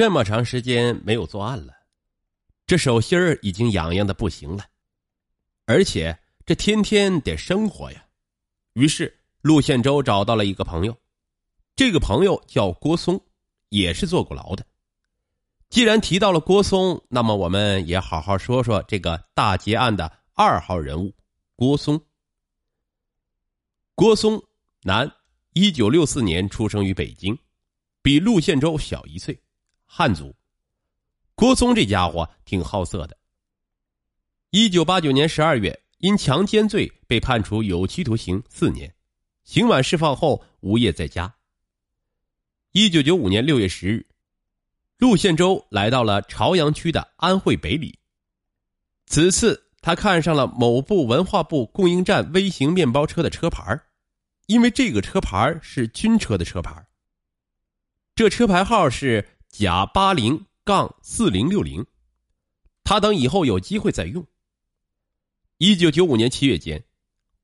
这么长时间没有作案了，这手心儿已经痒痒的不行了，而且这天天得生活呀。于是陆宪洲找到了一个朋友，这个朋友叫郭松，也是坐过牢的。既然提到了郭松，那么我们也好好说说这个大劫案的二号人物郭松。郭松，男，一九六四年出生于北京，比陆宪洲小一岁，汉族。郭松这家伙挺好色的。一九八九年十二月，因强奸罪被判处有期徒刑四年，刑满释放后无业在家。一九九五年六月十日。陆宪洲来到了朝阳区的安慧北里。此次他看上了某部文化部供应站微型面包车的车牌，因为这个车牌是军车的车牌。这车牌号是甲八零杠四零六零，他等以后有机会再用。一九九五年七月间，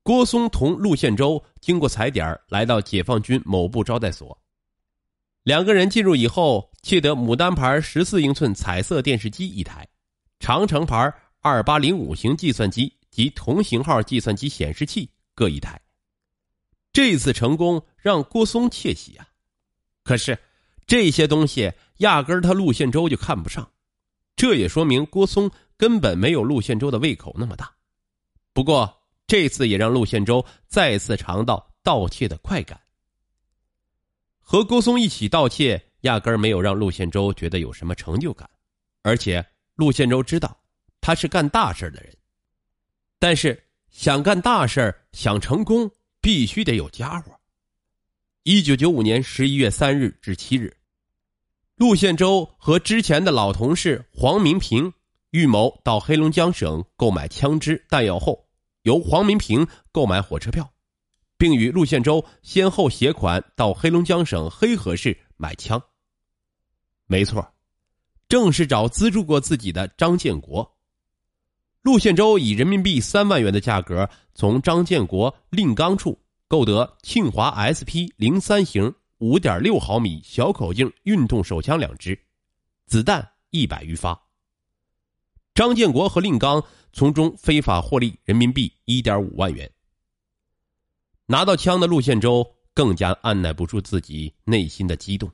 郭松同陆宪洲经过踩点来到解放军某部招待所。两个人进入以后，窃得牡丹牌十四英寸彩色电视机一台，长城牌二八零五型计算机及同型号计算机显示器各一台。这次成功让郭松窃喜啊！可是这些东西压根他陆宪洲就看不上，这也说明郭松根本没有陆宪洲的胃口那么大。不过这次也让陆宪洲再次尝到盗窃的快感。和郭松一起盗窃，压根儿没有让陆宪洲觉得有什么成就感，而且陆宪洲知道他是干大事的人。但是想干大事想成功，必须得有家伙。一九九五年十一月三日至七日，陆宪洲和之前的老同事黄民平预谋到黑龙江省购买枪支弹药后，由黄民平购买火车票。并与陆宪洲先后携款到黑龙江省黑河市买枪。没错，正是找资助过自己的张建国。陆宪洲以人民币三万元的价格从张建国令刚处购得庆华 SP 零三型五点六毫米小口径运动手枪两支，子弹一百余发。张建国和令刚从中非法获利人民币一点五万元。拿到枪的陆宪洲更加按捺不住自己内心的激动。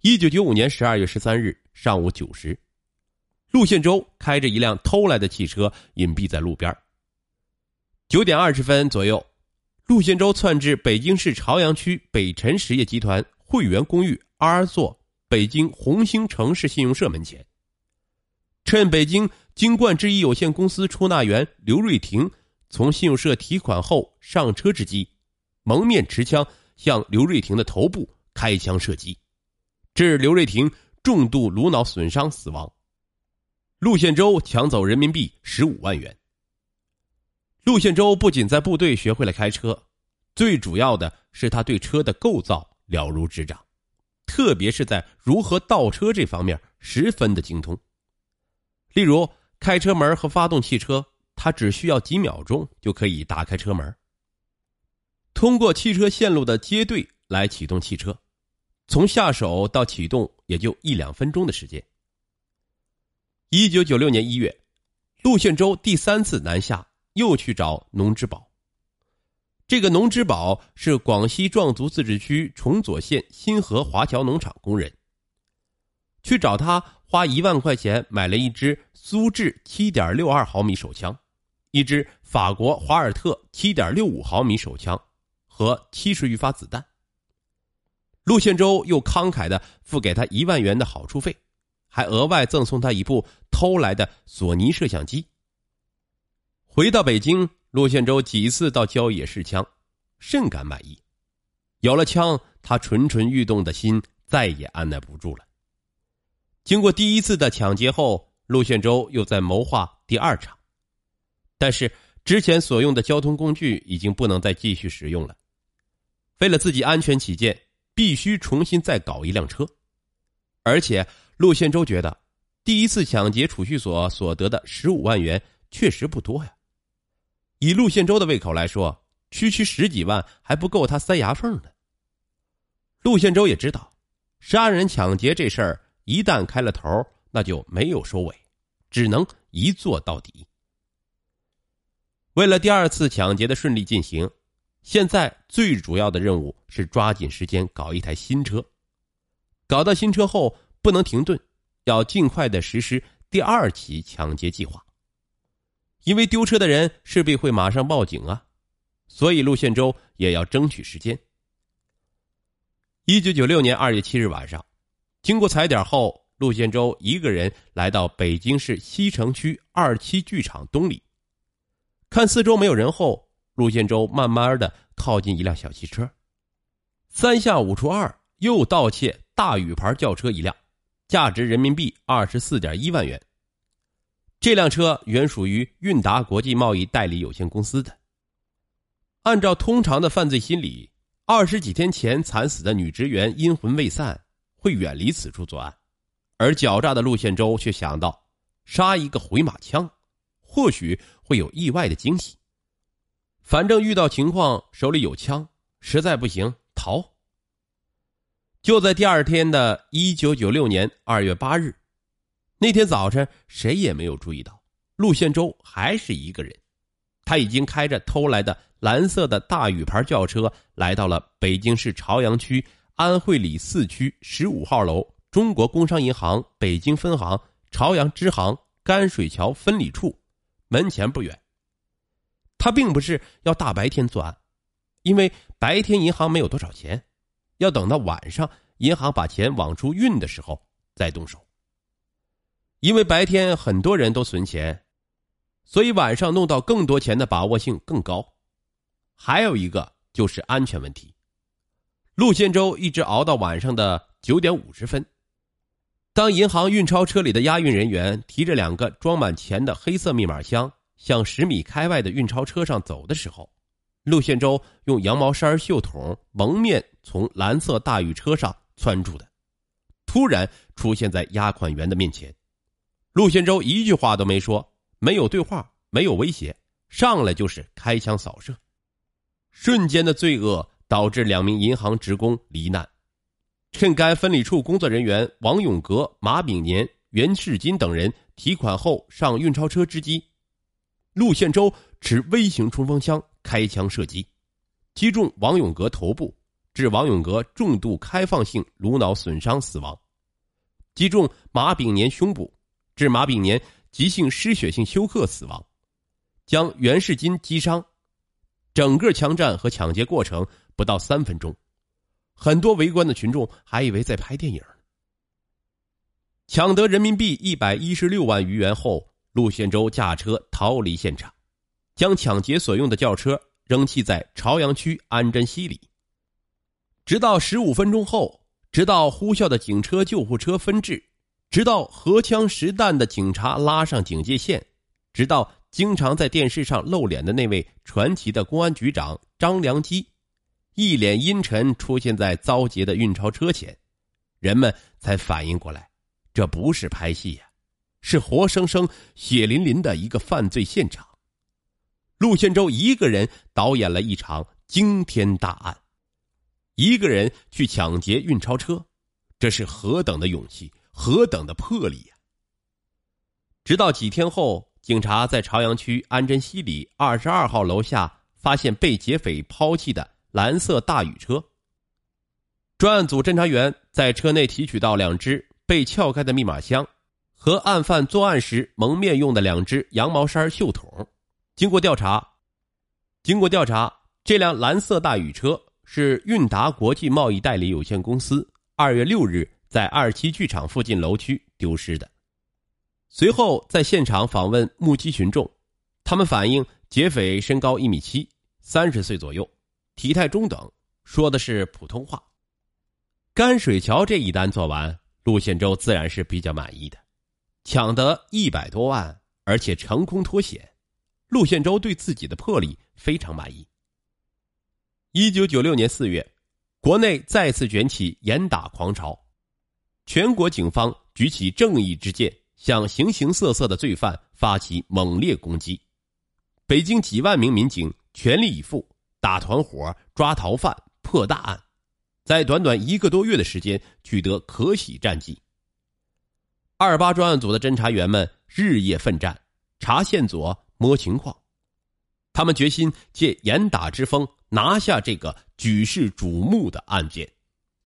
一九九五年十二月十三日上午九时，陆宪洲开着一辆偷来的汽车隐蔽在路边。九点二十分左右，陆宪洲窜至北京市朝阳区北辰实业集团汇源公寓 R 座北京红星城市信用社门前，趁北京金冠制衣有限公司出纳员刘瑞婷。从信用社提款后上车之机，蒙面持枪向刘瑞婷的头部开枪射击，致刘瑞婷重度颅脑损伤死亡。陆宪洲抢走人民币十五万元。陆宪洲不仅在部队学会了开车，最主要的是他对车的构造了如指掌，特别是在如何倒车这方面十分的精通。例如，开车门和发动汽车。他只需要几秒钟就可以打开车门，通过汽车线路的接对来启动汽车，从下手到启动也就一两分钟的时间。一九九六年一月，陆宪洲第三次南下，又去找农之宝。这个农之宝是广西壮族自治区崇左县新河华侨农场工人。去找他，花一万块钱买了一支苏制七点六二毫米手枪。一支法国华尔特七点六五毫米手枪和七十余发子弹。陆宪洲又慷慨的付给他一万元的好处费，还额外赠送他一部偷来的索尼摄像机。回到北京，陆宪洲几次到郊野试枪，甚感满意。有了枪，他蠢蠢欲动的心再也按耐不住了。经过第一次的抢劫后，陆宪洲又在谋划第二场。但是之前所用的交通工具已经不能再继续使用了，为了自己安全起见，必须重新再搞一辆车。而且陆宪洲觉得，第一次抢劫储蓄所所得的十五万元确实不多呀。以陆宪洲的胃口来说，区区十几万还不够他塞牙缝呢。陆宪洲也知道，杀人抢劫这事儿一旦开了头，那就没有收尾，只能一做到底。为了第二次抢劫的顺利进行，现在最主要的任务是抓紧时间搞一台新车。搞到新车后，不能停顿，要尽快的实施第二起抢劫计划。因为丢车的人势必会马上报警啊，所以陆宪洲也要争取时间。一九九六年二月七日晚上，经过踩点后，陆宪洲一个人来到北京市西城区二期剧场东里，看四周没有人后，陆宪洲慢慢的靠近一辆小汽车，三下五除二又盗窃大宇牌轿车一辆，价值人民币二十四点一万元。这辆车原属于韵达国际贸易代理有限公司的。按照通常的犯罪心理，二十几天前惨死的女职员阴魂未散，会远离此处作案，而狡诈的陆宪洲却想到杀一个回马枪，或许会有意外的惊喜。反正遇到情况手里有枪，实在不行逃。就在第二天的一九九六年二月八日。那天早晨，谁也没有注意到，陆宪洲还是一个人。他已经开着偷来的蓝色的大宇牌轿车，来到了北京市朝阳区安慧里四区十五号楼中国工商银行北京分行朝阳支行甘水桥分理处门前不远。他并不是要大白天作案，因为白天银行没有多少钱，要等到晚上银行把钱往出运的时候再动手。因为白天很多人都存钱，所以晚上弄到更多钱的把握性更高。还有一个就是安全问题。陆宪洲一直熬到晚上的九点五十分，当银行运钞车里的押运人员提着两个装满钱的黑色密码箱向十米开外的运钞车上走的时候，陆宪洲用羊毛衫袖筒蒙面从蓝色大宇车上窜出的，突然出现在押款员的面前。陆宪洲一句话都没说，没有对话，没有威胁，上来就是开枪扫射，瞬间的罪恶导致两名银行职工罹难。趁该分理处工作人员王永革、马炳年、袁世金等人提款后上运钞车之机，陆宪洲持微型冲锋枪开枪射击，击中王永革头部，致王永革重度开放性颅脑损伤死亡；击中马炳年胸部。致马炳年急性失血性休克死亡，将袁世金击伤。整个枪战和抢劫过程不到三分钟，很多围观的群众还以为在拍电影。抢得人民币一百一十六万余元后，陆宪洲驾车逃离现场，将抢劫所用的轿车扔弃在朝阳区安贞西里。直到十五分钟后，直到呼啸的警车、救护车分至。直到荷枪实弹的警察拉上警戒线，直到经常在电视上露脸的那位传奇的公安局长张良基，一脸阴沉出现在遭劫的运钞车前，人们才反应过来，这不是拍戏呀，是活生生血淋淋的一个犯罪现场。陆宪洲一个人导演了一场惊天大案，一个人去抢劫运钞车，这是何等的勇气！何等的魄力呀！直到几天后，警察在朝阳区安贞西里二十二号楼下发现被劫匪抛弃的蓝色大宇车。专案组侦查员在车内提取到两只被撬开的密码箱，和案犯作案时蒙面用的两只羊毛衫袖筒。经过调查，经过调查，这辆蓝色大宇车是韵达国际贸易代理有限公司二月六日。在二期剧场附近楼区丢失的。随后在现场访问目击群众，他们反映劫匪身高一米七，三十岁左右，体态中等，说的是普通话。甘水桥这一单做完，陆宪洲自然是比较满意的，抢得一百多万，而且成功脱险，陆宪洲对自己的魄力非常满意。一九九六年四月，国内再次卷起严打狂潮。全国警方举起正义之剑，向形形色色的罪犯发起猛烈攻击。北京几万名民警全力以赴打团伙、抓逃犯、破大案，在短短一个多月的时间取得可喜战绩。二八专案组的侦查员们日夜奋战，查线索、摸情况。他们决心借严打之风拿下这个举世瞩目的案件。